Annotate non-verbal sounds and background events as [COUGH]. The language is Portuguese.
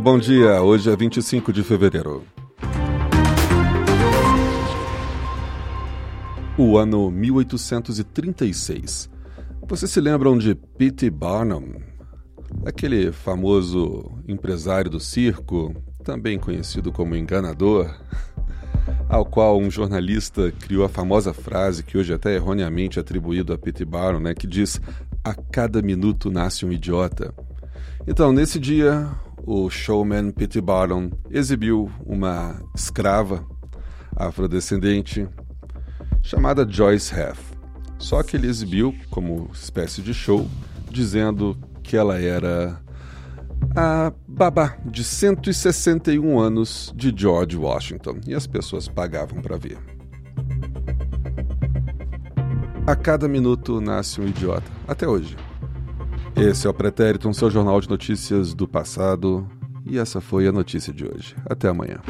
Bom dia, hoje é 25 de fevereiro. O ano 1836. Vocês se lembram de P.T. Barnum? Aquele famoso empresário do circo, também conhecido como enganador, [LAUGHS] ao qual um jornalista criou a famosa frase que hoje é até erroneamente atribuído a P.T. Barnum, né, que diz: "A cada minuto nasce um idiota". Então, nesse dia, o showman P.T. Barnum exibiu uma escrava afrodescendente chamada Joyce Heth. Só que ele exibiu como espécie de show, dizendo que ela era a babá de 161 anos de George Washington e as pessoas pagavam para ver. A cada minuto nasce um idiota, até hoje. Esse é o Pretérito, um seu jornal de notícias do passado, e essa foi a notícia de hoje. Até amanhã.